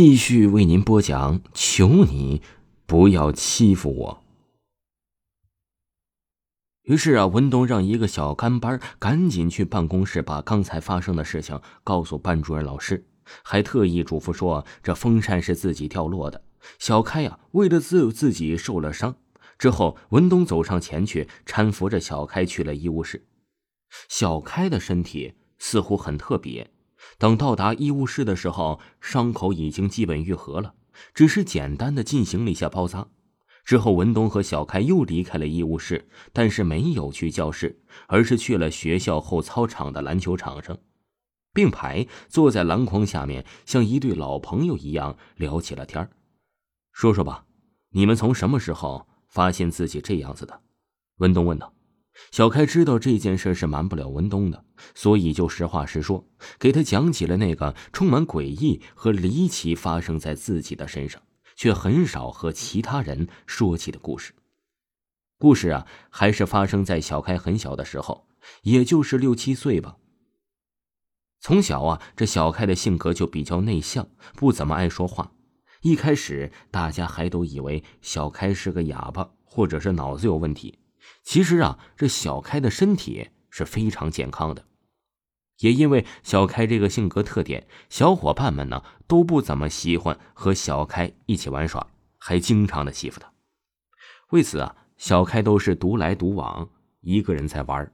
继续为您播讲，求你不要欺负我。于是啊，文东让一个小跟班赶紧去办公室，把刚才发生的事情告诉班主任老师，还特意嘱咐说：“这风扇是自己掉落的。”小开呀，为了自自己受了伤。之后，文东走上前去，搀扶着小开去了医务室。小开的身体似乎很特别。等到达医务室的时候，伤口已经基本愈合了，只是简单的进行了一下包扎。之后，文东和小开又离开了医务室，但是没有去教室，而是去了学校后操场的篮球场上，并排坐在篮筐下面，像一对老朋友一样聊起了天说说吧，你们从什么时候发现自己这样子的？文东问道。小开知道这件事是瞒不了文东的，所以就实话实说，给他讲起了那个充满诡异和离奇发生在自己的身上。却很少和其他人说起的故事。故事啊，还是发生在小开很小的时候，也就是六七岁吧。从小啊，这小开的性格就比较内向，不怎么爱说话。一开始，大家还都以为小开是个哑巴，或者是脑子有问题。其实啊，这小开的身体是非常健康的。也因为小开这个性格特点，小伙伴们呢都不怎么喜欢和小开一起玩耍，还经常的欺负他。为此啊，小开都是独来独往，一个人在玩。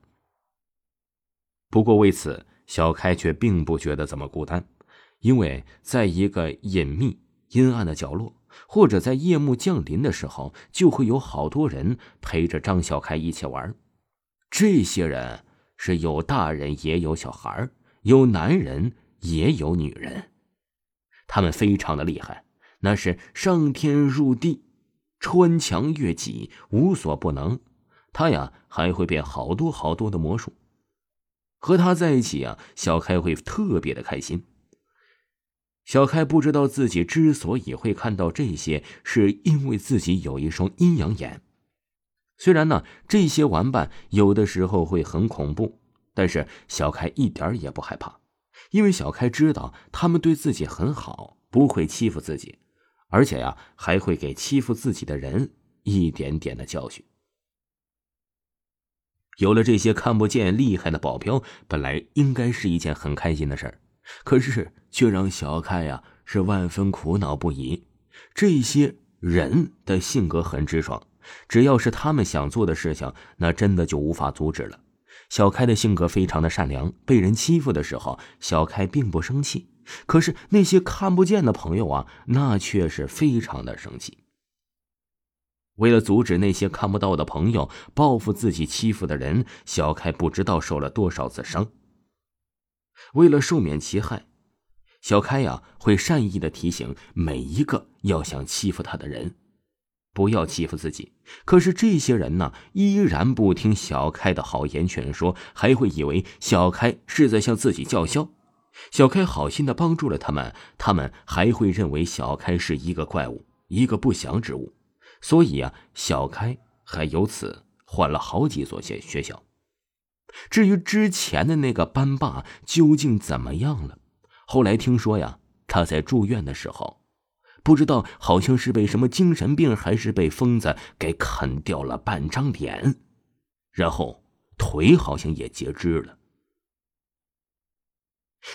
不过为此，小开却并不觉得怎么孤单，因为在一个隐秘阴暗的角落，或者在夜幕降临的时候，就会有好多人陪着张小开一起玩。这些人。是有大人也有小孩有男人也有女人，他们非常的厉害，那是上天入地，穿墙越脊，无所不能。他呀还会变好多好多的魔术，和他在一起啊，小开会特别的开心。小开不知道自己之所以会看到这些，是因为自己有一双阴阳眼。虽然呢，这些玩伴有的时候会很恐怖，但是小开一点也不害怕，因为小开知道他们对自己很好，不会欺负自己，而且呀，还会给欺负自己的人一点点的教训。有了这些看不见厉害的保镖，本来应该是一件很开心的事儿，可是却让小开呀是万分苦恼不已。这些人的性格很直爽。只要是他们想做的事情，那真的就无法阻止了。小开的性格非常的善良，被人欺负的时候，小开并不生气。可是那些看不见的朋友啊，那却是非常的生气。为了阻止那些看不到的朋友报复自己欺负的人，小开不知道受了多少次伤。为了赦免其害，小开呀会善意的提醒每一个要想欺负他的人。不要欺负自己，可是这些人呢，依然不听小开的好言劝说，还会以为小开是在向自己叫嚣。小开好心的帮助了他们，他们还会认为小开是一个怪物，一个不祥之物。所以啊，小开还由此换了好几所学学校。至于之前的那个班霸究竟怎么样了？后来听说呀，他在住院的时候。不知道，好像是被什么精神病，还是被疯子给啃掉了半张脸，然后腿好像也截肢了。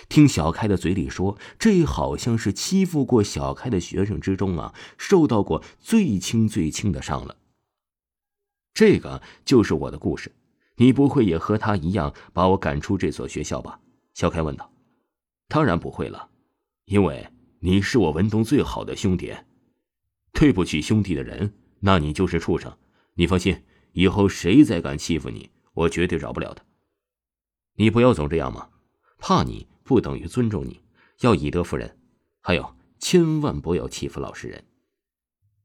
听小开的嘴里说，这好像是欺负过小开的学生之中啊，受到过最轻最轻的伤了。这个就是我的故事，你不会也和他一样把我赶出这所学校吧？小开问道。当然不会了，因为。你是我文东最好的兄弟，对不起兄弟的人，那你就是畜生。你放心，以后谁再敢欺负你，我绝对饶不了他。你不要总这样嘛，怕你不等于尊重你，要以德服人。还有，千万不要欺负老实人。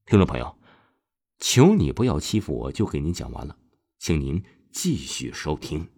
听众朋友，求你不要欺负我，就给您讲完了，请您继续收听。